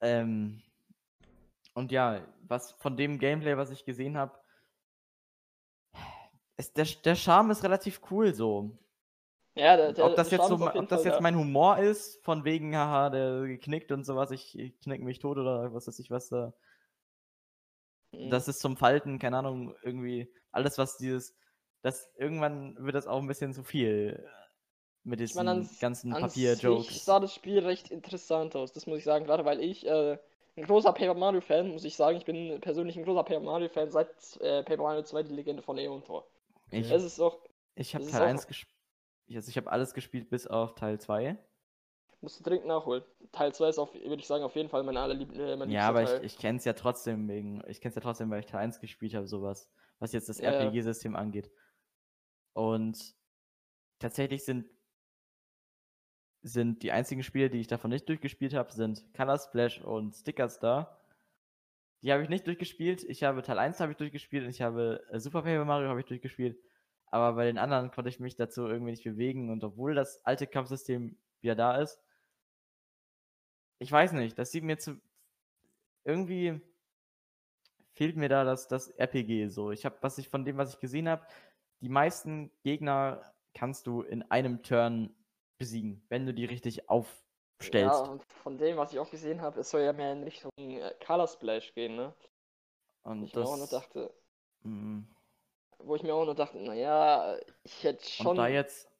Speaker 3: Ähm, und ja, was von dem Gameplay, was ich gesehen habe, ist der, der Charme ist relativ cool so.
Speaker 1: Ja, der, der,
Speaker 3: ob das jetzt so, ob das
Speaker 1: Fall
Speaker 3: jetzt mein Humor ist, von wegen, haha, der geknickt und sowas, ich, ich knick mich tot oder was weiß ich, was da.
Speaker 1: Mhm.
Speaker 3: Das ist zum Falten, keine Ahnung, irgendwie alles, was dieses, das irgendwann wird das auch ein bisschen zu viel. mit
Speaker 1: Ich
Speaker 3: diesen
Speaker 1: meine, an,
Speaker 3: ganzen
Speaker 1: an sich
Speaker 3: Papier-Jokes.
Speaker 1: sah das Spiel recht interessant aus, das muss ich sagen, gerade weil ich äh, ein großer Paper Mario Fan, muss ich sagen, ich bin persönlich ein großer Paper Mario Fan seit äh, Paper Mario 2, die Legende von Eon Tor.
Speaker 3: Ich,
Speaker 1: Es ist auch,
Speaker 3: ich habe Teil
Speaker 1: auch-
Speaker 3: 1 gespielt. Also ich habe alles gespielt bis auf Teil 2.
Speaker 1: musst du dringend nachholen. Teil 2 ist, auf, würde ich sagen, auf jeden Fall mein allerlieb äh,
Speaker 3: Ja, aber
Speaker 1: Teil.
Speaker 3: ich, ich kenne es ja trotzdem wegen. Ich kenne es ja trotzdem, weil ich Teil 1 gespielt habe, sowas. Was jetzt das
Speaker 1: ja.
Speaker 3: RPG-System angeht. Und tatsächlich sind sind die einzigen Spiele, die ich davon nicht durchgespielt habe, sind Color Splash und Sticker Star. Die habe ich nicht durchgespielt. Ich habe Teil 1 habe ich durchgespielt und ich habe äh, Super Paper Mario habe ich durchgespielt. Aber bei den anderen konnte ich mich dazu irgendwie nicht bewegen und obwohl das alte Kampfsystem wieder da ist, ich weiß nicht, das sieht mir zu irgendwie fehlt mir da das, das RPG so. Ich habe, was ich von dem, was ich gesehen habe, die meisten Gegner kannst du in einem Turn besiegen, wenn du die richtig aufstellst.
Speaker 1: Ja, und von dem, was ich auch gesehen habe, es soll ja mehr in Richtung äh, Color Splash gehen, ne?
Speaker 3: Und
Speaker 1: Ich mir auch nur
Speaker 3: das,
Speaker 1: dachte,
Speaker 3: mm,
Speaker 1: wo ich mir auch nur dachte, naja, ich hätte
Speaker 3: und
Speaker 1: schon.
Speaker 3: da jetzt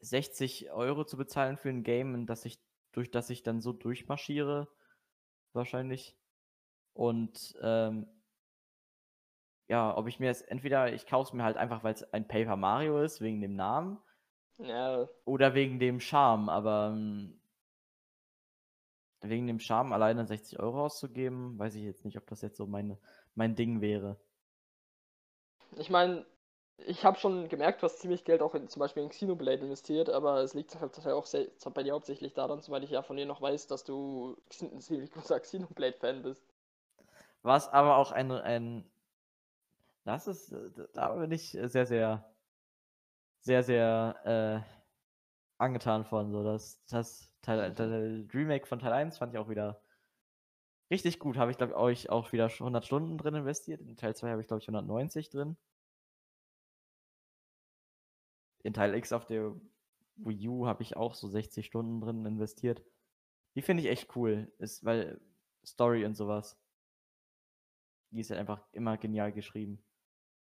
Speaker 3: 60 Euro zu bezahlen für ein Game, das ich, durch das ich dann so durchmarschiere, wahrscheinlich. Und ähm, ja, ob ich mir jetzt entweder, ich kaufe es mir halt einfach, weil es ein Paper Mario ist, wegen dem Namen,
Speaker 1: Ja,
Speaker 3: oder wegen dem Charme, aber ähm, wegen dem Charme alleine 60 Euro auszugeben, weiß ich jetzt nicht, ob das jetzt so meine, mein Ding wäre.
Speaker 1: Ich meine, ich habe schon gemerkt, was ziemlich Geld auch in, zum Beispiel in Xenoblade investiert, aber es liegt halt auch sehr, bei dir hauptsächlich daran, weil ich ja von dir noch weiß, dass du ein ziemlich großer Xenoblade-Fan bist.
Speaker 3: Was aber auch ein, ein das ist, da bin ich sehr, sehr, sehr, sehr äh, angetan von. So, das, das Teil, Teil, Remake von Teil 1 fand ich auch wieder richtig gut. Habe ich, glaube ich, euch auch wieder 100 Stunden drin investiert. In Teil 2 habe ich, glaube ich, 190 drin. In Teil X auf der Wii U habe ich auch so 60 Stunden drin investiert. Die finde ich echt cool. Ist, weil Story und sowas. Die ist halt einfach immer genial geschrieben.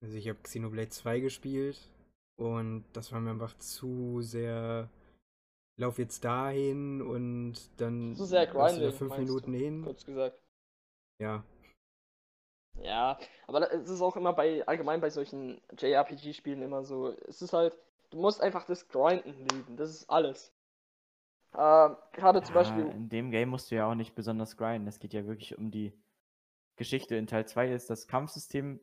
Speaker 2: Also ich habe Xenoblade 2 gespielt und das war mir einfach zu sehr. Lauf jetzt dahin und dann
Speaker 1: Zu sehr
Speaker 2: laufst du da
Speaker 1: grinding,
Speaker 2: fünf Minuten
Speaker 1: du,
Speaker 2: hin.
Speaker 1: kurz gesagt.
Speaker 2: Ja.
Speaker 1: Ja, aber es ist auch immer bei, allgemein bei solchen JRPG-Spielen immer so, es ist halt, du musst einfach das Grinden lieben, das ist alles. Ähm, gerade zum
Speaker 3: Ja,
Speaker 1: Beispiel,
Speaker 3: in dem Game musst du ja auch nicht besonders grinden. Es geht ja wirklich um die Geschichte. In Teil 2 ist das Kampfsystem,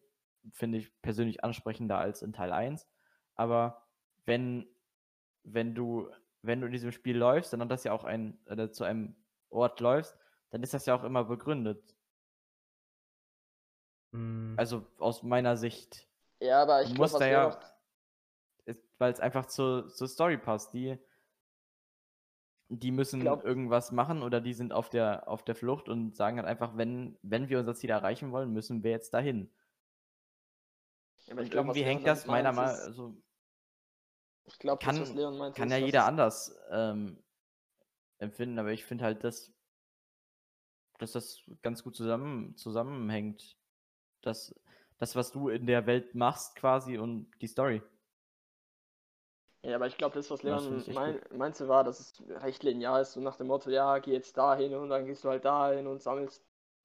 Speaker 3: finde ich persönlich ansprechender als in Teil 1. Aber wenn, wenn du, wenn du in diesem Spiel läufst, dann hat das ja auch ein, oder zu einem Ort läufst, dann ist das ja auch immer begründet.
Speaker 2: Hm.
Speaker 3: Also aus meiner Sicht.
Speaker 1: ja, aber ich was
Speaker 3: da ja, weil es einfach zur, zur Story passt. Die, die müssen
Speaker 1: glaub-
Speaker 3: irgendwas machen oder die sind auf der, auf der Flucht und sagen halt einfach, wenn, wenn wir unser Ziel erreichen wollen, müssen wir jetzt dahin.
Speaker 1: aber ich glaub,
Speaker 3: irgendwie hängt das meiner Meinung
Speaker 1: ist-
Speaker 3: also
Speaker 1: ich glaube, das,
Speaker 3: kann-
Speaker 1: was Leon meint,
Speaker 3: kann ja jeder anders ähm, empfinden, aber ich finde halt, dass, dass das ganz gut zusammen, zusammenhängt. Das, das, was du in der Welt machst quasi und die Story.
Speaker 1: Ja, aber ich glaube, das, was
Speaker 3: Das
Speaker 1: Leon
Speaker 3: echt
Speaker 1: mein, meinte, war, dass es recht linear ist, so nach dem Motto, ja, geh jetzt dahin und dann gehst du halt dahin und sammelst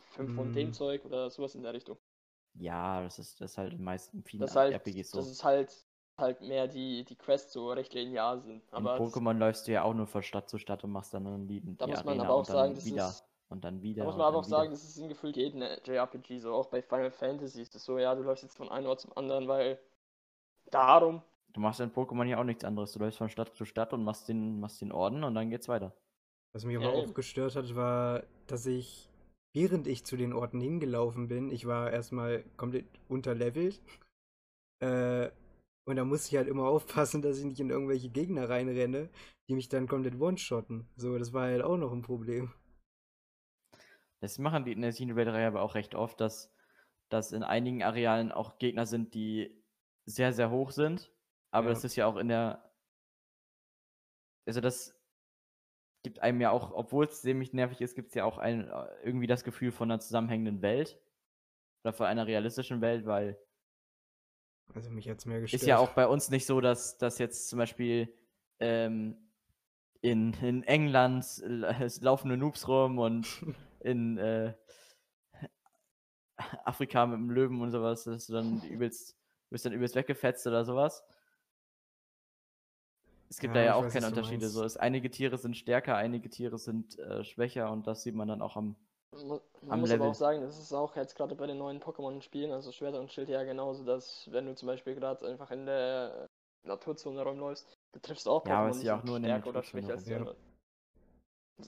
Speaker 1: fünf von dem
Speaker 2: Mm.
Speaker 1: Zeug oder sowas in der Richtung.
Speaker 3: Ja, das ist, das ist halt in meisten vielen
Speaker 1: Das halt,
Speaker 3: RPGs so.
Speaker 1: das ist halt halt mehr die, die Quests so recht linear sind.
Speaker 3: In
Speaker 1: Aber das,
Speaker 3: Pokémon läufst du ja auch nur von Stadt zu Stadt und machst dann einen Lieden.
Speaker 1: Da
Speaker 3: die
Speaker 1: muss man
Speaker 3: Arena
Speaker 1: aber auch
Speaker 3: und dann
Speaker 1: sagen, das
Speaker 3: wieder
Speaker 1: ist-
Speaker 3: und dann wieder.
Speaker 1: da muss man aber auch
Speaker 3: wieder.
Speaker 1: sagen, das ist in gefühlt jedem JRPG so, auch bei Final Fantasy ist es so, ja, du läufst jetzt von einem Ort zum anderen, weil darum,
Speaker 3: Du machst in Pokémon ja auch nichts anderes. Du läufst von Stadt zu Stadt und machst den, machst den Orden und dann geht's weiter.
Speaker 2: Was mich
Speaker 1: Ja,
Speaker 2: aber auch
Speaker 1: eben.
Speaker 2: gestört hat, war, dass ich, während ich zu den Orten hingelaufen bin, ich war erstmal komplett unterlevelt. Äh, und da musste ich halt immer aufpassen, dass ich nicht in irgendwelche Gegner reinrenne, die mich dann komplett one-shotten. So, das war halt auch noch ein Problem.
Speaker 3: Das machen die in der Xenoblade-Reihe aber auch recht oft, dass, dass in einigen Arealen auch Gegner sind, die sehr, sehr hoch sind. Aber
Speaker 2: Ja.
Speaker 3: das ist ja auch in der. Also, das gibt einem ja auch, obwohl es ziemlich nervig ist, gibt es ja auch ein, äh, irgendwie das Gefühl von einer zusammenhängenden Welt. Oder von einer realistischen Welt, weil
Speaker 2: Also mich hat's mehr gestört.
Speaker 3: ist ja auch bei uns nicht so, dass, dass jetzt zum Beispiel ähm, in, in England es laufen nur Noobs rum und in äh, Afrika mit dem Löwen und sowas, dass du dann übelst, wirst dann übelst weggefetzt oder sowas. Es gibt
Speaker 2: Ja,
Speaker 3: da ja auch
Speaker 2: weiß,
Speaker 3: keine Unterschiede. So ist, einige Tiere sind stärker, einige Tiere sind äh, schwächer und das sieht man dann auch am.
Speaker 1: Man, muss
Speaker 3: Level.
Speaker 1: aber auch sagen, das ist auch jetzt gerade bei den neuen Pokémon-Spielen, also Schwert und Schild ja genauso, dass wenn du zum Beispiel gerade einfach in der Naturzone rumläufst, du triffst auch
Speaker 3: Ja, aber
Speaker 1: Pokémon,
Speaker 3: es ist
Speaker 1: die
Speaker 3: ja auch nur in der
Speaker 1: stärker oder schwächer als die.
Speaker 2: Ja.
Speaker 1: anderen.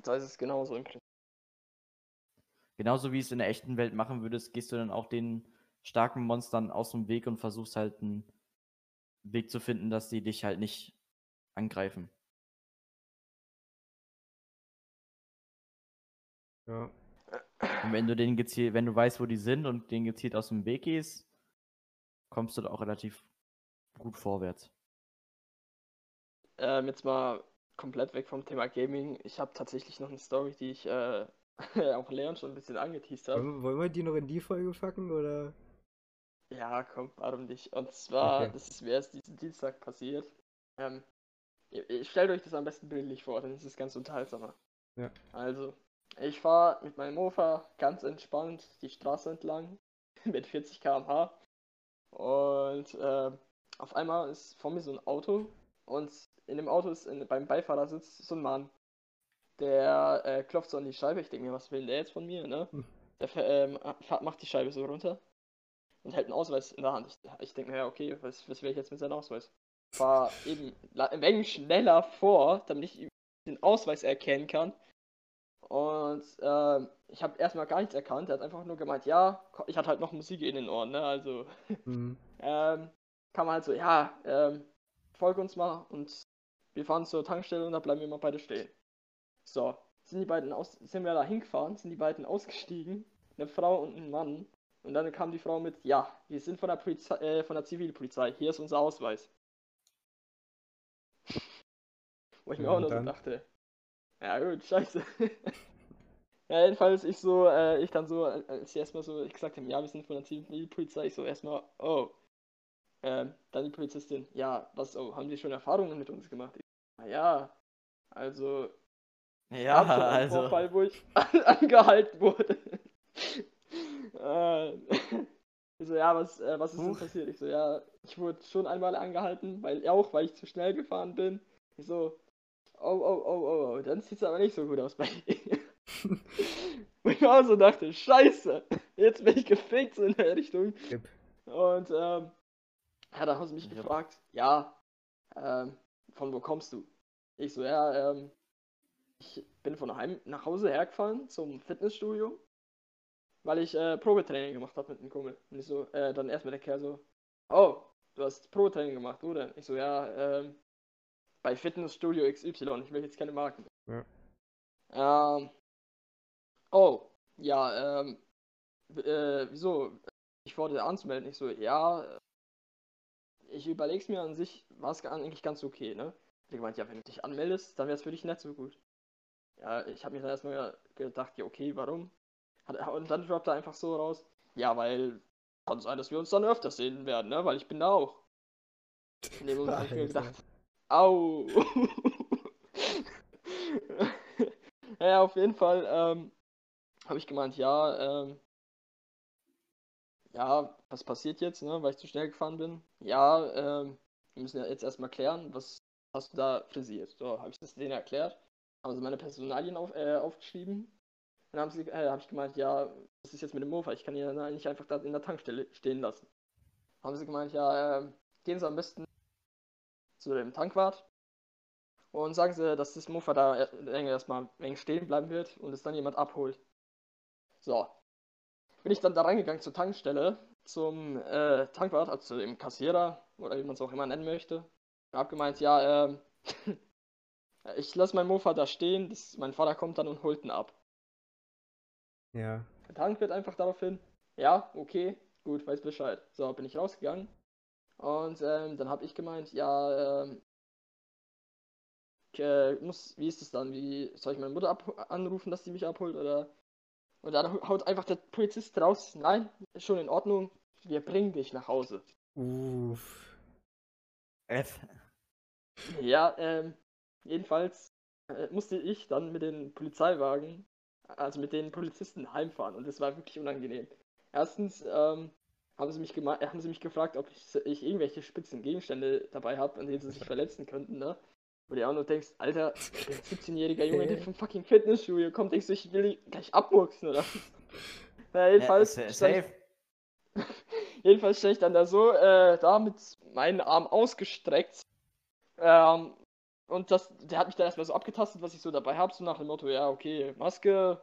Speaker 1: Da ist es genauso im Prinzip.
Speaker 3: Genauso wie es in der echten Welt machen würdest, gehst du dann auch den starken Monstern aus dem Weg und versuchst halt einen Weg zu finden, dass die dich halt nicht angreifen.
Speaker 2: Ja.
Speaker 3: Und wenn du den gezielt, wenn du weißt, wo die sind und den gezielt aus dem Weg gehst, kommst du da auch relativ gut vorwärts.
Speaker 1: Ähm, jetzt mal komplett weg vom Thema Gaming. Ich habe tatsächlich noch eine Story, die ich äh, auch Leon schon ein bisschen angeteased habe.
Speaker 2: Wollen, wir die noch in die Folge packen oder?
Speaker 1: Ja, komm, warum nicht? Und zwar,
Speaker 2: Okay.
Speaker 1: das ist mir erst diesen Dienstag passiert. Ähm, ihr, ihr stellt euch das am besten bildlich vor, dann ist es ganz unterhaltsamer.
Speaker 2: Ja.
Speaker 1: Also, ich fahre mit meinem Mofa ganz entspannt die Straße entlang mit 40 km/h und ähm, auf einmal ist vor mir so ein Auto und in dem Auto ist in, beim Beifahrersitz so ein Mann. Der äh, klopft so an die Scheibe. Ich denke mir, was will der jetzt von mir, ne?
Speaker 2: Hm.
Speaker 1: Der ähm, macht die Scheibe so runter und hält einen Ausweis in der Hand. Ich, ich denke mir, ja, okay, was, was will ich jetzt mit seinem Ausweis? Fahr eben wenig schneller vor, damit ich den Ausweis erkennen kann. Und ähm, ich habe erstmal gar nichts erkannt. Er hat einfach nur gemeint, ja, ich hatte halt noch Musik in den Ohren, ne? Also
Speaker 2: Hm.
Speaker 1: ähm, kam halt so, ja, ähm, folge uns mal und wir fahren zur Tankstelle und da bleiben wir mal beide stehen. So, sind die beiden aus, sind wir da hingefahren, sind die beiden ausgestiegen, eine Frau und ein Mann. Und dann kam die Frau mit, ja, wir sind von der Polizei, äh, von der Zivilpolizei, hier ist unser Ausweis. Wo ich mir
Speaker 2: Ja,
Speaker 1: auch nur so dachte, ja gut, scheiße. ja, jedenfalls ich so, äh, ich dann so, als sie erstmal so gesagt haben, ja, wir sind von der Zivilpolizei, ich so erstmal, oh. Ähm, dann die Polizistin, ja, was, oh, haben Sie schon Erfahrungen mit uns gemacht? Ich, na ja, also,
Speaker 3: Ja, also.
Speaker 1: Vorfall, wo ich angehalten wurde. äh, ich so, ja, was, äh, was ist denn
Speaker 3: Huch.
Speaker 1: passiert? Ich so, ja, ich wurde schon einmal angehalten, weil auch, weil ich zu schnell gefahren bin. Ich so, oh, oh, oh, oh, oh, dann sieht es aber nicht so gut aus bei dir. Wo ich auch so dachte, scheiße, jetzt bin ich gefickt so in der Richtung.
Speaker 2: Yep.
Speaker 1: Und ähm, ja, dann haben sie mich
Speaker 3: Yep.
Speaker 1: gefragt, ja, ähm, von wo kommst du? Ich so, ja, ähm, ich bin von daheim nach Hause hergefahren zum Fitnessstudio, weil ich äh, Probetraining gemacht habe mit einem Kumpel. Und ich so, äh, dann erstmal der Kerl so, oh, du hast Probetraining gemacht, wo denn? Ich so, ja, ähm, bei Fitnessstudio XY, ich will jetzt keine Marken.
Speaker 2: Ja.
Speaker 1: Ähm, oh, ja, ähm, äh, wieso? Ich wurde anzumelden. Ich so, ja, äh, ich überleg's mir an sich, war es eigentlich ganz okay, ne? Die gemeint, ja, wenn du dich anmeldest, dann wäre es für dich nicht so gut. Ja, ich habe mir dann erstmal gedacht, ja, okay, warum? Und dann droppt er einfach so raus, ja, weil kann sein, dass wir uns dann öfters sehen werden, ne? Weil ich bin da auch. In dem Moment habe ich mir gedacht, au. ja, auf jeden Fall ähm, habe ich gemeint, ja, ähm, ja, was passiert jetzt, ne, weil ich zu schnell gefahren bin? Ja, ähm, wir müssen ja jetzt erstmal klären, was hast du da frisiert? So, habe ich das denen erklärt, haben sie meine Personalien auf, äh, aufgeschrieben. Dann haben sie, äh, habe ich gemeint, ja, was ist jetzt mit dem Mofa? Ich kann ihn ja nicht einfach da in der Tankstelle stehen lassen. Haben sie gemeint, ja, ähm, gehen Sie am besten zu dem Tankwart und sagen Sie, dass das Mofa da er- erstmal wenig stehen bleiben wird und es dann jemand abholt. So. Bin ich dann da reingegangen zur Tankstelle, zum äh, Tankwart, also zu dem Kassierer oder wie man es auch immer nennen möchte. Hab gemeint, ja, ähm, ich lasse mein Mofa da stehen, das, mein Vater kommt dann und holt ihn ab.
Speaker 2: Ja.
Speaker 1: Der Tank wird einfach daraufhin, ja, okay, gut, weiß Bescheid. So, bin ich rausgegangen. Und ähm, dann habe ich gemeint, ja, ähm, äh, muss, wie ist es dann? Wie soll ich meine Mutter anrufen, dass die mich abholt? Oder und dann haut einfach der Polizist raus, nein, ist schon in Ordnung, wir bringen dich nach Hause.
Speaker 2: Uff.
Speaker 3: F.
Speaker 1: Ja, ähm, jedenfalls äh, musste ich dann mit den Polizeiwagen, also mit den Polizisten heimfahren und das war wirklich unangenehm. Erstens ähm, haben, sie mich haben sie mich gefragt, ob ich, ich irgendwelche spitzen Gegenstände dabei habe, an denen sie sich verletzen könnten, ne? Wo du auch nur denkst, Alter, ein 17-jähriger Junge, der vom fucking Fitnessstudio kommt, denkst du, ich will dich gleich abmurksen, oder? Na, jedenfalls,
Speaker 3: Ja,
Speaker 1: stand ich-
Speaker 3: safe.
Speaker 1: Jedenfalls stehe ich dann da so, äh, da mit meinen Arm ausgestreckt. Ähm, und das, der hat mich dann erstmal so abgetastet, was ich so dabei habe, so nach dem Motto, ja, okay, Maske,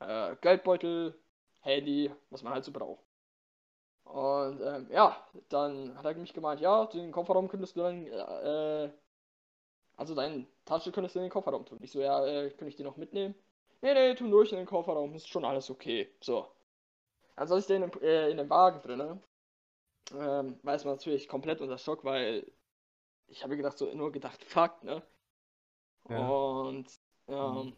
Speaker 1: äh, Geldbeutel, Handy, was man halt so braucht. Und ähm, ja, dann hat er mich gemeint, ja, den Kofferraum könntest du dann, äh, also deine Tasche könntest du in den Kofferraum tun. Ich so, ja, äh, könnte ich die noch mitnehmen? Nee, nee, tu durch in den Kofferraum, ist schon alles okay. So. Dann saß ich da in äh, in dem Wagen drinne. Ähm, war erstmal natürlich komplett unter Schock, weil ich habe gedacht, so nur gedacht, fuck, ne?
Speaker 2: Ja.
Speaker 1: Und ähm,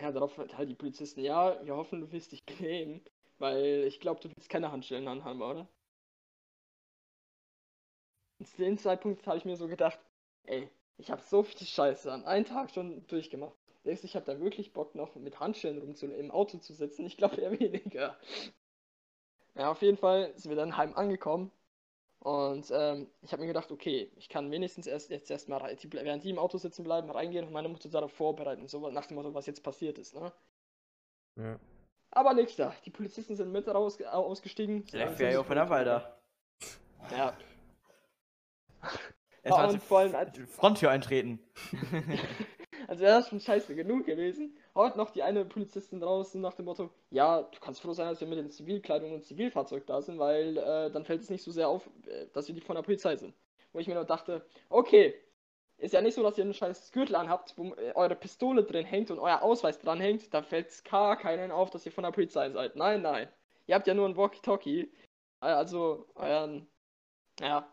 Speaker 1: ja, darauf halt die Polizisten, ja, wir hoffen, du willst dich benehmen, weil ich glaube, du willst keine Handschellen anhaben, oder? Zu dem Zeitpunkt habe ich mir so gedacht, ey, ich habe so viel Scheiße an einen Tag schon durchgemacht. Du, ich habe da wirklich Bock noch mit Handschellen rum im Auto zu sitzen? Ich glaube eher weniger. Ja, auf jeden Fall sind wir dann heim angekommen. Und ähm, ich habe mir gedacht, okay, ich kann wenigstens erst jetzt erstmal, während die im Auto sitzen bleiben, reingehen und meine Mutter darauf vorbereiten. So nach dem Motto, was jetzt passiert ist, ne?
Speaker 2: Ja.
Speaker 1: Aber nix da. Die Polizisten sind mit raus, au- ausgestiegen.
Speaker 3: Der FBI
Speaker 1: so
Speaker 3: open up, Alter.
Speaker 1: Ja.
Speaker 3: Erstmal
Speaker 1: und
Speaker 3: zur
Speaker 1: vor allem, als-
Speaker 3: Fronttür eintreten.
Speaker 1: Also wäre das schon scheiße genug gewesen. Haut noch die eine Polizistin draußen nach dem Motto, ja, du kannst froh sein, dass wir mit den Zivilkleidung und Zivilfahrzeug da sind, weil äh, dann fällt es nicht so sehr auf, äh, dass wir die von der Polizei sind. Wo ich mir nur dachte, okay, ist ja nicht so, dass ihr einen scheiß Gürtel anhabt, wo eure Pistole drin hängt und euer Ausweis dran hängt, da fällt es gar keinen auf, dass ihr von der Polizei seid. Nein, nein. Ihr habt ja nur ein Walkie-Talkie. Also euren, ja,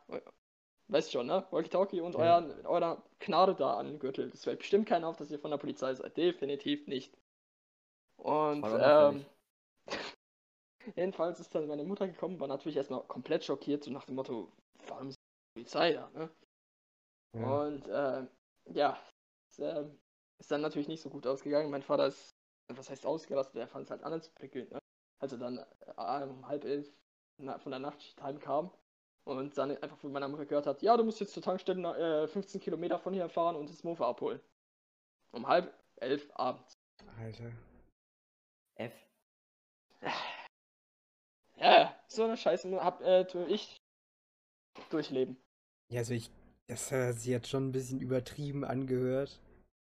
Speaker 1: weißt schon, ne? Walkie-Talkie und
Speaker 2: Ja.
Speaker 1: euren, eurer Knarre da an den Gürtel. Das fällt bestimmt keinen auf, dass ihr von der Polizei seid. Definitiv nicht. Und, ähm, jedenfalls ist dann meine Mutter gekommen, war natürlich erstmal komplett schockiert, so nach dem Motto, warum ist die Polizei da, ne?
Speaker 2: Ja.
Speaker 1: Und, ähm, ja, ist, ähm, ist dann natürlich nicht so gut ausgegangen. Mein Vater ist, was heißt ausgerastet, er fand es halt anders prickelnd, ne? Als er dann äh, um halb elf von der Nachtschicht heimkam und dann einfach von meiner Mutter gehört hat, ja, du musst jetzt zur Tankstelle äh, 15 Kilometer von hier fahren und das Mofa abholen. Um halb elf abends.
Speaker 2: Alter.
Speaker 3: F.
Speaker 1: Ja, so eine Scheiße hab, äh, tue ich durchleben.
Speaker 2: Ja, also ich, das hat sich jetzt schon ein bisschen übertrieben angehört.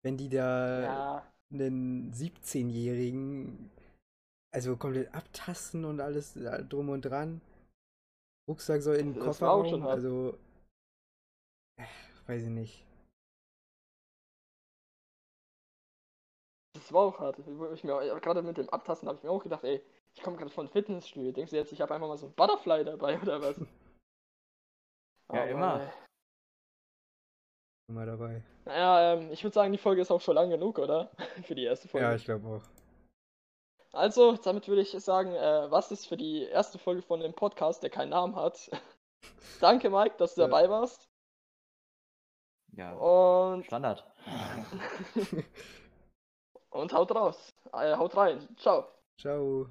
Speaker 2: Wenn die da
Speaker 1: Ja,
Speaker 2: einen 17-Jährigen also komplett abtasten und alles äh, drum und dran. Rucksack soll in den
Speaker 1: Das war auch
Speaker 2: Kofferraum,
Speaker 1: schon hart.
Speaker 2: also äh, weiß ich nicht.
Speaker 1: das war auch hart. Ich mir, gerade mit dem Abtasten habe ich mir auch gedacht, ey, ich komme gerade von Fitnessstudio. Denkst du jetzt, ich habe einfach mal so ein Butterfly dabei oder was?
Speaker 3: Ja, immer.
Speaker 1: äh,
Speaker 2: Immer dabei.
Speaker 1: Naja, ähm, ich würde sagen, die Folge ist auch schon lang genug, oder? Für die erste Folge.
Speaker 2: Ja, ich glaube auch.
Speaker 1: Also, damit würde ich sagen, äh, was ist für die erste Folge von dem Podcast, der keinen Namen hat. Danke, Mike, dass du
Speaker 2: Ja.
Speaker 1: dabei warst.
Speaker 3: Ja,
Speaker 1: Und,
Speaker 3: Standard.
Speaker 1: und haut raus. Äh, haut rein. Ciao.
Speaker 2: Ciao.